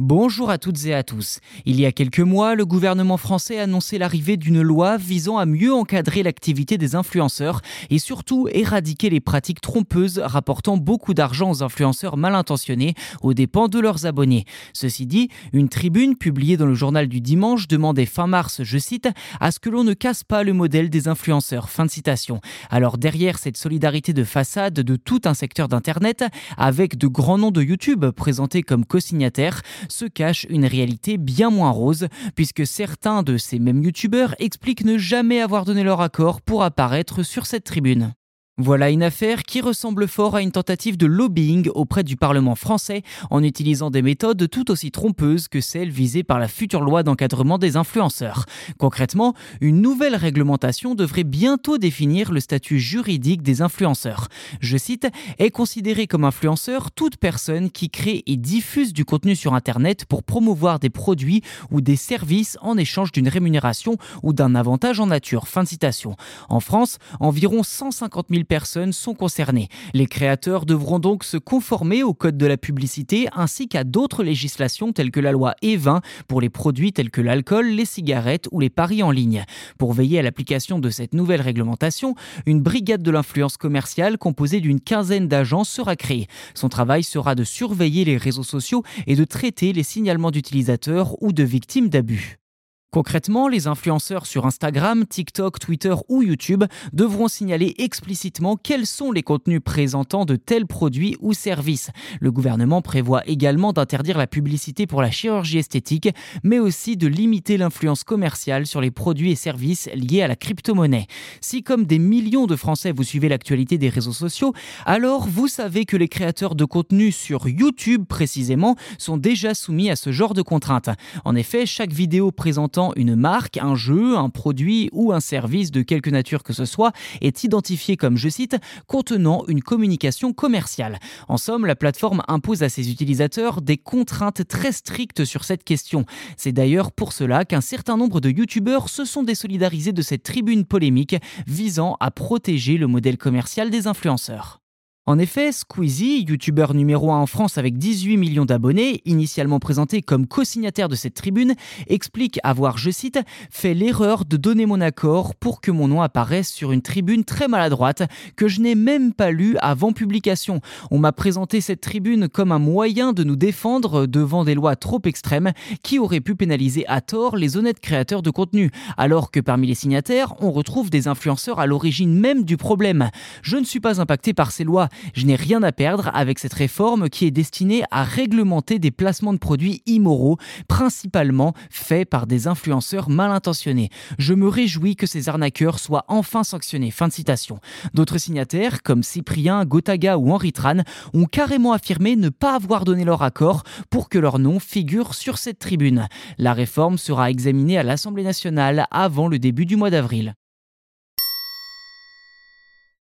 Bonjour à toutes et à tous. Il y a quelques mois, le gouvernement français a annoncé l'arrivée d'une loi visant à mieux encadrer l'activité des influenceurs et surtout éradiquer les pratiques trompeuses rapportant beaucoup d'argent aux influenceurs mal intentionnés aux dépens de leurs abonnés. Ceci dit, une tribune publiée dans le journal du dimanche demandait fin mars, je cite, à ce que l'on ne casse pas le modèle des influenceurs. Fin de citation. Alors derrière cette solidarité de façade de tout un secteur d'Internet, avec de grands noms de YouTube présentés comme co-signataires, se cache une réalité bien moins rose, puisque certains de ces mêmes youtubeurs expliquent ne jamais avoir donné leur accord pour apparaître sur cette tribune. Voilà une affaire qui ressemble fort à une tentative de lobbying auprès du Parlement français en utilisant des méthodes tout aussi trompeuses que celles visées par la future loi d'encadrement des influenceurs. Concrètement, une nouvelle réglementation devrait bientôt définir le statut juridique des influenceurs. Je cite, est considéré comme influenceur toute personne qui crée et diffuse du contenu sur Internet pour promouvoir des produits ou des services en échange d'une rémunération ou d'un avantage en nature. Fin citation. En France, environ 150 000 personnes sont concernées. Les créateurs devront donc se conformer au code de la publicité ainsi qu'à d'autres législations telles que la loi E20 pour les produits tels que l'alcool, les cigarettes ou les paris en ligne. Pour veiller à l'application de cette nouvelle réglementation, une brigade de l'influence commerciale composée d'une quinzaine d'agents sera créée. Son travail sera de surveiller les réseaux sociaux et de traiter les signalements d'utilisateurs ou de victimes d'abus. Concrètement, les influenceurs sur Instagram, TikTok, Twitter ou YouTube devront signaler explicitement quels sont les contenus présentant de tels produits ou services. Le gouvernement prévoit également d'interdire la publicité pour la chirurgie esthétique, mais aussi de limiter l'influence commerciale sur les produits et services liés à la crypto-monnaie. Si comme des millions de Français vous suivez l'actualité des réseaux sociaux, alors vous savez que les créateurs de contenu sur YouTube précisément sont déjà soumis à ce genre de contraintes. En effet, chaque vidéo présentant une marque, un jeu, un produit ou un service de quelque nature que ce soit est identifié comme, je cite, contenant une communication commerciale. En somme, la plateforme impose à ses utilisateurs des contraintes très strictes sur cette question. C'est d'ailleurs pour cela qu'un certain nombre de youtubeurs se sont désolidarisés de cette tribune polémique visant à protéger le modèle commercial des influenceurs. En effet, Squeezie, youtubeur numéro 1 en France avec 18 millions d'abonnés, initialement présenté comme co-signataire de cette tribune, explique avoir, je cite, fait l'erreur de donner mon accord pour que mon nom apparaisse sur une tribune très maladroite que je n'ai même pas lue avant publication. On m'a présenté cette tribune comme un moyen de nous défendre devant des lois trop extrêmes qui auraient pu pénaliser à tort les honnêtes créateurs de contenu, alors que parmi les signataires, on retrouve des influenceurs à l'origine même du problème. Je ne suis pas impacté par ces lois je n'ai rien à perdre avec cette réforme qui est destinée à réglementer des placements de produits immoraux, principalement faits par des influenceurs mal intentionnés. Je me réjouis que ces arnaqueurs soient enfin sanctionnés. D'autres signataires, comme Cyprien, Gotaga ou Henri Tran, ont carrément affirmé ne pas avoir donné leur accord pour que leur nom figure sur cette tribune. La réforme sera examinée à l'Assemblée nationale avant le début du mois d'avril.